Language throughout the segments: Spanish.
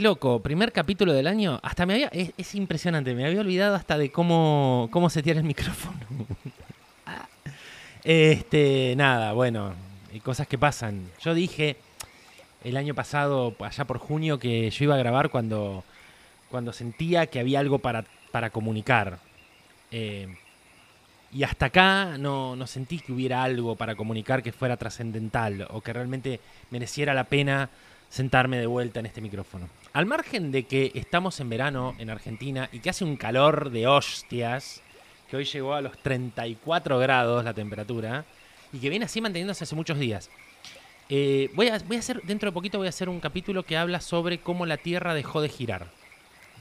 Loco, primer capítulo del año. Hasta me había. Es, es impresionante, me había olvidado hasta de cómo, cómo setear el micrófono. este, nada, bueno, cosas que pasan. Yo dije el año pasado, allá por junio, que yo iba a grabar cuando, cuando sentía que había algo para, para comunicar. Eh, y hasta acá no, no sentí que hubiera algo para comunicar que fuera trascendental o que realmente mereciera la pena sentarme de vuelta en este micrófono. Al margen de que estamos en verano en Argentina y que hace un calor de hostias, que hoy llegó a los 34 grados la temperatura y que viene así manteniéndose hace muchos días. Eh, voy, a, voy a hacer, dentro de poquito voy a hacer un capítulo que habla sobre cómo la Tierra dejó de girar.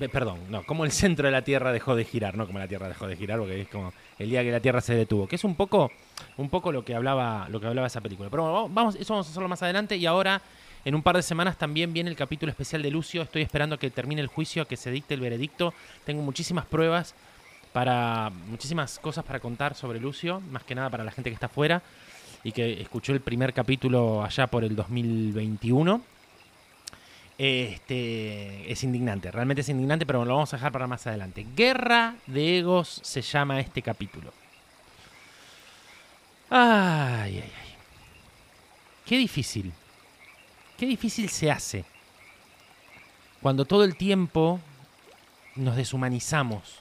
Perdón, no, cómo el centro de la Tierra dejó de girar, no como la Tierra dejó de girar, porque es como el día que la Tierra se detuvo, que es un poco, un poco lo que hablaba, lo que hablaba esa película. Pero bueno, vamos, eso vamos a hacerlo más adelante y ahora en un par de semanas también viene el capítulo especial de Lucio. Estoy esperando que termine el juicio, que se dicte el veredicto. Tengo muchísimas pruebas para muchísimas cosas para contar sobre Lucio, más que nada para la gente que está afuera y que escuchó el primer capítulo allá por el 2021. Este es indignante, realmente es indignante, pero lo vamos a dejar para más adelante. Guerra de egos se llama este capítulo. Ay, ay, ay. Qué difícil. Qué difícil se hace cuando todo el tiempo nos deshumanizamos.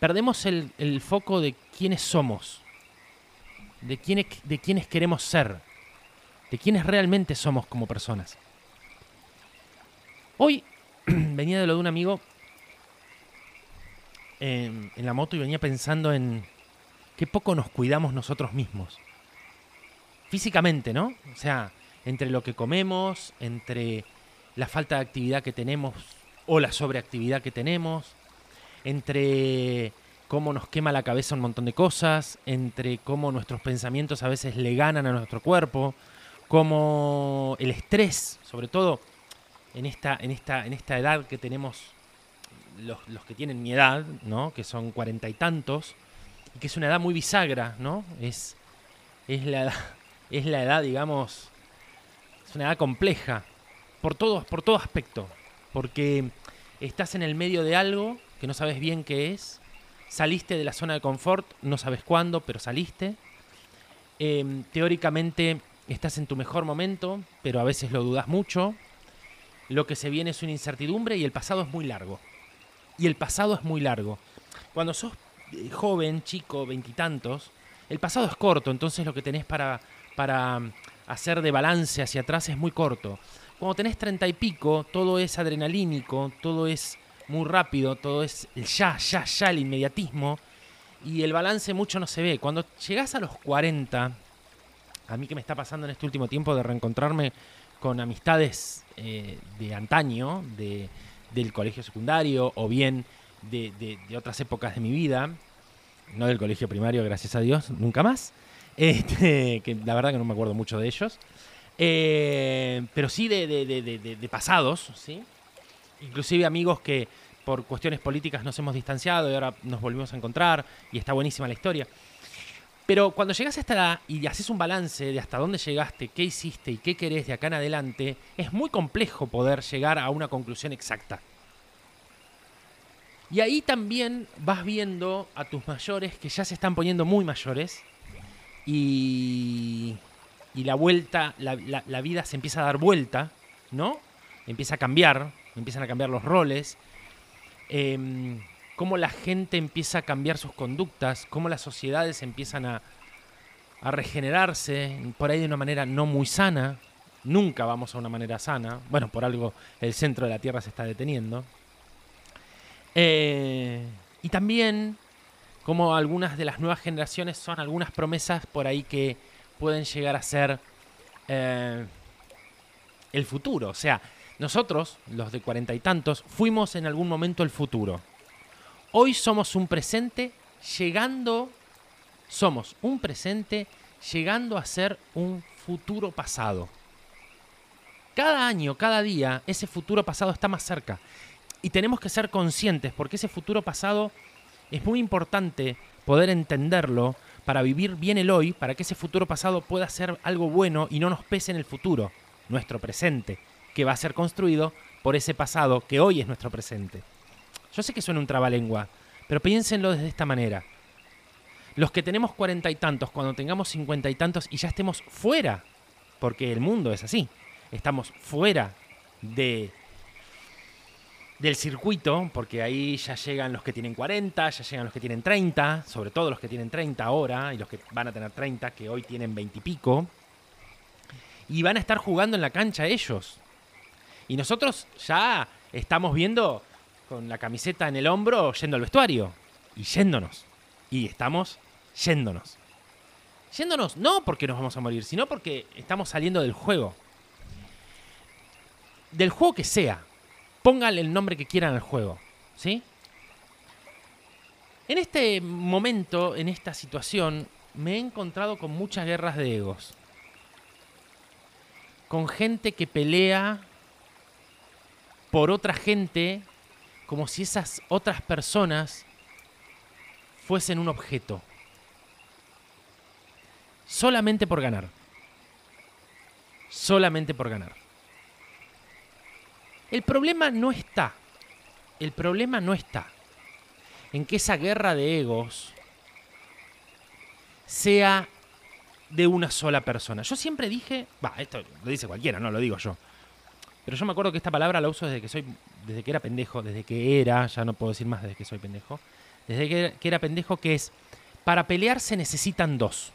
Perdemos el, el foco de quiénes somos, de quiénes, de quiénes queremos ser, de quiénes realmente somos como personas. Hoy venía de lo de un amigo en, en la moto y venía pensando en qué poco nos cuidamos nosotros mismos. Físicamente, ¿no? O sea, entre lo que comemos, entre la falta de actividad que tenemos o la sobreactividad que tenemos, entre cómo nos quema la cabeza un montón de cosas, entre cómo nuestros pensamientos a veces le ganan a nuestro cuerpo, cómo el estrés, sobre todo en esta, en esta, en esta edad que tenemos los, los que tienen mi edad, ¿no? Que son cuarenta y tantos, y que es una edad muy bisagra, ¿no? Es, es, la, es la edad, digamos, es una edad compleja, por todo, por todo aspecto, porque estás en el medio de algo que no sabes bien qué es, saliste de la zona de confort, no sabes cuándo, pero saliste. Eh, teóricamente estás en tu mejor momento, pero a veces lo dudas mucho. Lo que se viene es una incertidumbre y el pasado es muy largo. Y el pasado es muy largo. Cuando sos eh, joven, chico, veintitantos, el pasado es corto, entonces lo que tenés para, para hacer de balance hacia atrás es muy corto. Cuando tenés treinta y pico, todo es adrenalínico, todo es muy rápido, todo es el ya, ya, ya, el inmediatismo. Y el balance mucho no se ve. Cuando llegás a los 40, a mí que me está pasando en este último tiempo de reencontrarme con amistades eh, de antaño, de, del colegio secundario o bien de, de- de otras épocas de mi vida, no del colegio primario, gracias a Dios, nunca más, este, que la verdad que no me acuerdo mucho de ellos, Eh, pero sí de, de- de- pasados, ¿sí? inclusive amigos que por cuestiones políticas nos hemos distanciado y ahora nos volvimos a encontrar y está buenísima la historia. Pero cuando llegas a esta edad y haces un balance de hasta dónde llegaste, qué hiciste y qué querés de acá en adelante, es muy complejo poder llegar a una conclusión exacta. Y ahí también vas viendo a tus mayores que ya se están poniendo muy mayores y, y la vuelta, la, la- vida se empieza a dar vuelta, ¿no? Empieza a cambiar, empiezan a cambiar los roles, em, cómo la gente empieza a cambiar sus conductas, cómo las sociedades empiezan a, a regenerarse, por ahí de una manera no muy sana. Nunca vamos a una manera sana. Bueno, por algo el centro de la Tierra se está deteniendo. Eh, y también como algunas de las nuevas generaciones son algunas promesas por ahí que pueden llegar a ser eh, el futuro. O sea, nosotros, los de cuarenta y tantos, fuimos en algún momento el futuro. Hoy somos un presente llegando, somos un presente llegando a ser un futuro pasado. Cada año, cada día, ese futuro pasado está más cerca. Y tenemos que ser conscientes porque ese futuro pasado es muy importante poder entenderlo para vivir bien el hoy, para que ese futuro pasado pueda ser algo bueno y no nos pese en el futuro, nuestro presente, que va a ser construido por ese pasado que hoy es nuestro presente. Yo sé que suena un trabalengua, pero piénsenlo desde esta manera. Los que tenemos cuarenta y tantos, cuando tengamos cincuenta y tantos y ya estemos fuera, porque el mundo es así, estamos fuera de del circuito, porque ahí ya llegan los que tienen 40, ya llegan los que tienen 30, sobre todo los que tienen 30 ahora y los que van a tener 30, que hoy tienen 20 y pico, y van a estar jugando en la cancha ellos. Y nosotros ya estamos viendo con la camiseta en el hombro yendo al vestuario y yéndonos. Y estamos yéndonos. Yéndonos no porque nos vamos a morir, sino porque estamos saliendo del juego. Del juego que sea. Pónganle el nombre que quieran al juego. ¿Sí? En este momento, en esta situación, me he encontrado con muchas guerras de egos. Con gente que pelea por otra gente como si esas otras personas fuesen un objeto. Solamente por ganar. Solamente por ganar. El problema no está. El problema no está en que esa guerra de egos sea de una sola persona. Yo siempre dije, va, esto lo dice cualquiera, no lo digo yo. Pero yo me acuerdo que esta palabra la uso desde que soy, desde que era pendejo, desde que era, ya no puedo decir más desde que soy pendejo, desde que, que era pendejo, que es, para pelear se necesitan dos.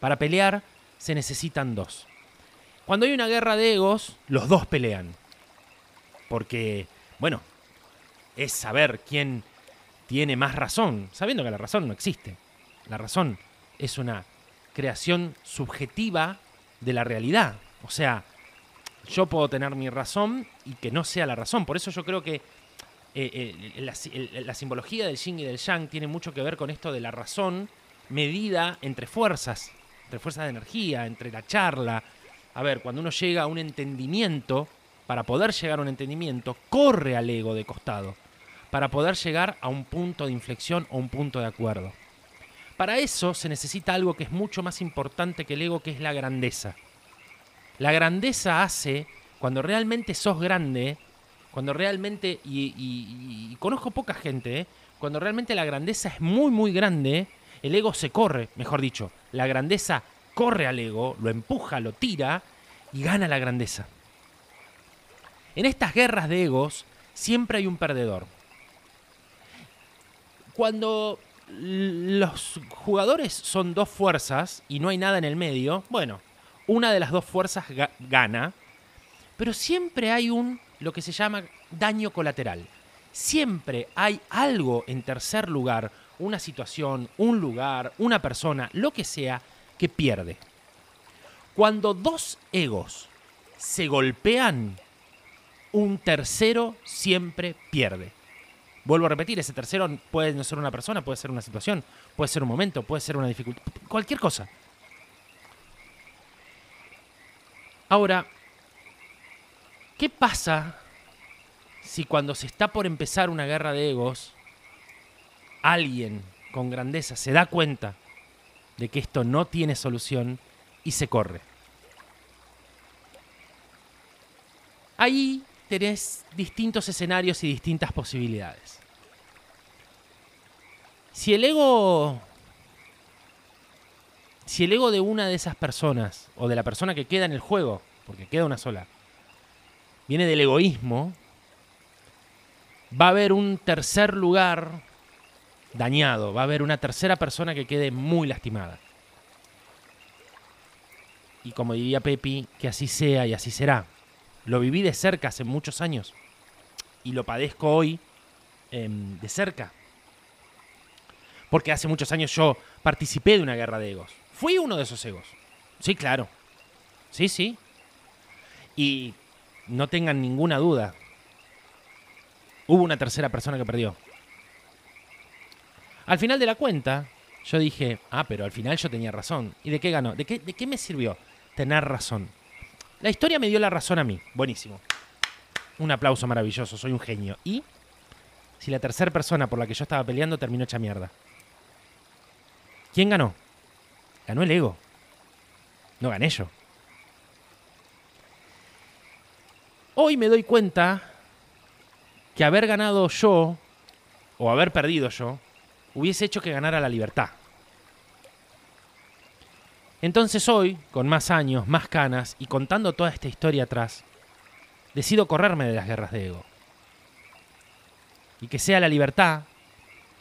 Para pelear se necesitan dos. Cuando hay una guerra de egos, los dos pelean. Porque, bueno, es saber quién tiene más razón, sabiendo que la razón no existe. La razón es una creación subjetiva de la realidad. O sea, yo puedo tener mi razón y que no sea la razón. Por eso yo creo que eh, eh, la, simbología del yin y del yang tiene mucho que ver con esto de la razón medida entre fuerzas, entre fuerzas de energía, entre la charla. A ver, cuando uno llega a un entendimiento, para poder llegar a un entendimiento, corre al ego de costado, para poder llegar a un punto de inflexión o un punto de acuerdo. Para eso se necesita algo que es mucho más importante que el ego, que es la grandeza. La grandeza hace, cuando realmente sos grande, cuando realmente, y, conozco poca gente, ¿eh? cuando realmente la grandeza es muy, muy grande, el ego se corre, mejor dicho, la grandeza corre al ego, lo empuja, lo tira y gana la grandeza. En estas guerras de egos siempre hay un perdedor. Cuando los jugadores son dos fuerzas y no hay nada en el medio, bueno, una de las dos fuerzas gana, pero siempre hay un, lo que se llama daño colateral. Siempre hay algo en tercer lugar, una situación, un lugar, una persona, lo que sea, que pierde. Cuando dos egos se golpean, un tercero siempre pierde. Vuelvo a repetir, ese tercero puede no ser una persona, puede ser una situación, puede ser un momento, puede ser una dificultad, cualquier cosa. Ahora, ¿qué pasa si cuando se está por empezar una guerra de egos, alguien con grandeza se da cuenta de que esto no tiene solución y se corre? Ahí tenés distintos escenarios y distintas posibilidades. Si el ego si el ego de una de esas personas, o de la persona que queda en el juego, porque queda una sola, viene del egoísmo, va a haber un tercer lugar dañado, va a haber una tercera persona que quede muy lastimada. Y como diría Pepi, que así sea y así será. Lo viví de cerca hace muchos años y lo padezco hoy em, de cerca. Porque hace muchos años yo participé de una guerra de egos. Fui uno de esos egos. Sí, claro. Sí, sí. Y no tengan ninguna duda. Hubo una tercera persona que perdió. Al final de la cuenta, yo dije, ah, pero al final yo tenía razón. ¿Y de qué ganó? ¿De qué, de qué me sirvió tener razón? La historia me dio la razón a mí. Buenísimo. Un aplauso maravilloso, soy un genio. ¿Y? Si la tercera persona por la que yo estaba peleando terminó hecha mierda. ¿Quién ganó? Ganó el ego. No gané yo. Hoy me doy cuenta que haber ganado yo, o haber perdido yo, hubiese hecho que ganara la libertad. Entonces hoy, con más años, más canas y contando toda esta historia atrás, decido correrme de las guerras de ego. Y que sea la libertad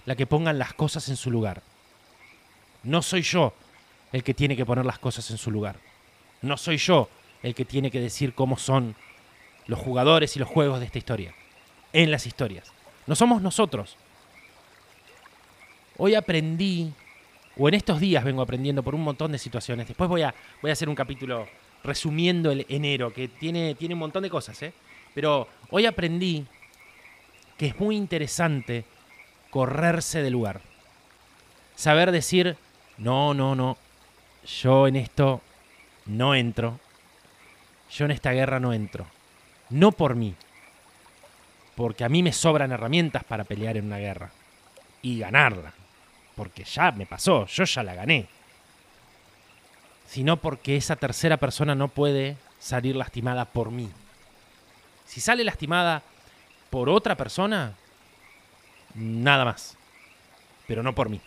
la que pongan las cosas en su lugar. No soy yo el que tiene que poner las cosas en su lugar. No soy yo el que tiene que decir cómo son los jugadores y los juegos de esta historia. En las historias. No somos nosotros. Hoy aprendí, o en estos días vengo aprendiendo por un montón de situaciones. Después voy a, voy a hacer un capítulo resumiendo el enero, que tiene, tiene un montón de cosas, ¿eh? Pero hoy aprendí que es muy interesante correrse del lugar. Saber decir, no, no, no, yo en esto no entro. Yo en esta guerra no entro. No por mí. Porque a mí me sobran herramientas para pelear en una guerra. Y ganarla. Porque ya me pasó, yo ya la gané. Sino porque esa tercera persona no puede salir lastimada por mí. Si sale lastimada por otra persona, nada más. Pero no por mí.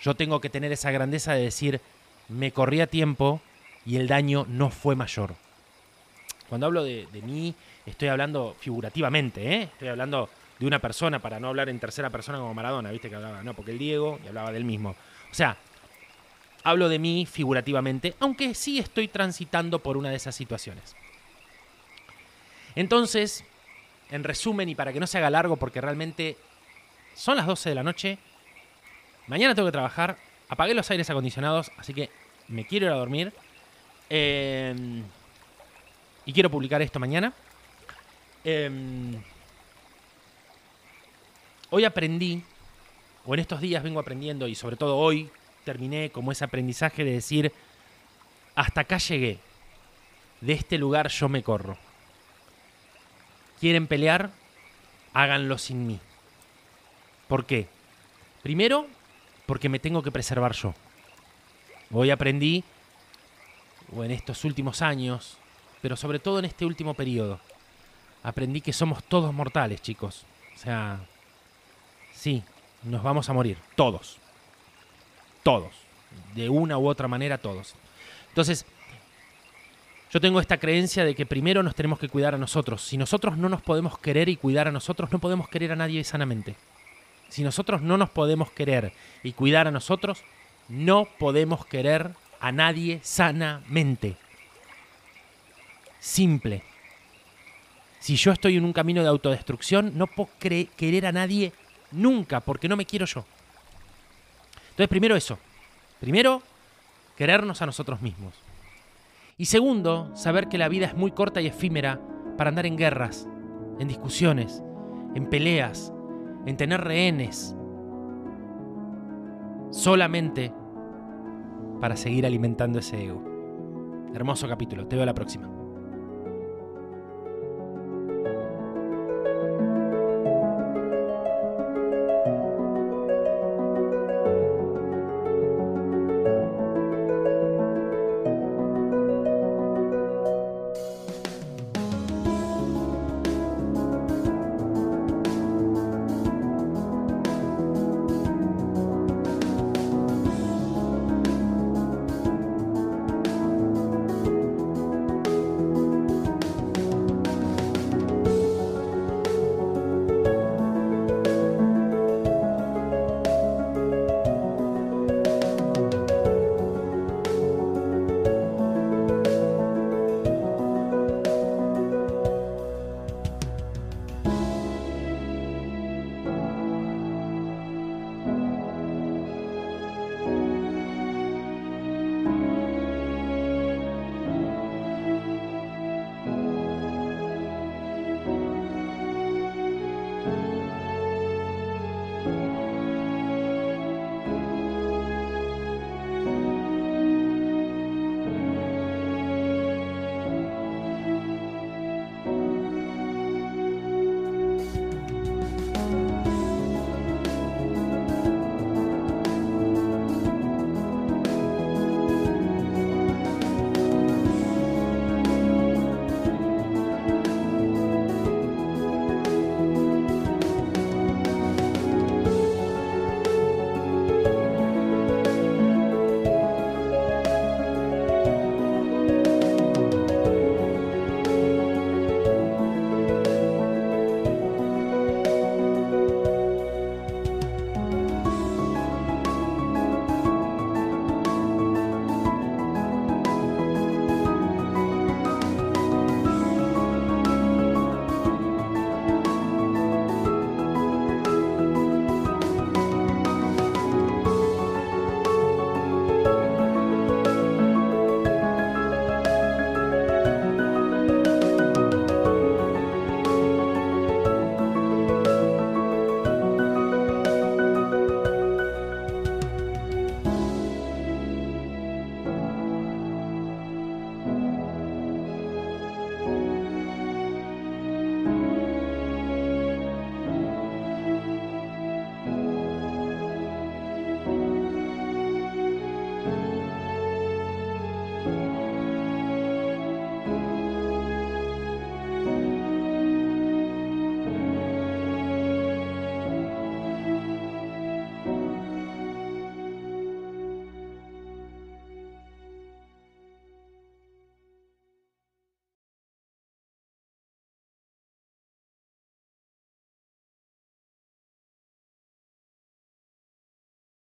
Yo tengo que tener esa grandeza de decir, me corrí a tiempo y el daño no fue mayor. Cuando hablo de, mí, estoy hablando figurativamente, ¿eh? Estoy hablando de una persona, para no hablar en tercera persona como Maradona, ¿viste? Que hablaba, no, porque el Diego, y hablaba del mismo. O sea, hablo de mí figurativamente, aunque sí estoy transitando por una de esas situaciones. Entonces, en resumen, y para que no se haga largo, porque realmente son las 12 de la noche. Mañana tengo que trabajar. Apagué los aires acondicionados, así que me quiero ir a dormir. Em, y quiero publicar esto mañana. Em, hoy aprendí, o en estos días vengo aprendiendo, y sobre todo hoy terminé como ese aprendizaje de decir, hasta acá llegué. De este lugar yo me corro. ¿Quieren pelear? Háganlo sin mí. ¿Por qué? Primero, porque me tengo que preservar yo. Hoy aprendí, o en estos últimos años, pero sobre todo en este último periodo, aprendí que somos todos mortales, chicos. O sea, sí, nos vamos a morir, todos. Todos. De una u otra manera, todos. Entonces, yo tengo esta creencia de que primero nos tenemos que cuidar a nosotros. Si nosotros no nos podemos querer y cuidar a nosotros, no podemos querer a nadie sanamente. Si nosotros no nos podemos querer y cuidar a nosotros, no podemos querer a nadie sanamente. Simple. Si yo estoy en un camino de autodestrucción, no puedo querer a nadie nunca, porque no me quiero yo. Entonces, primero eso. Primero, querernos a nosotros mismos. Y segundo, saber que la vida es muy corta y efímera para andar en guerras, en discusiones, en peleas, en tener rehenes, solamente para seguir alimentando ese ego. Hermoso capítulo, te veo la próxima.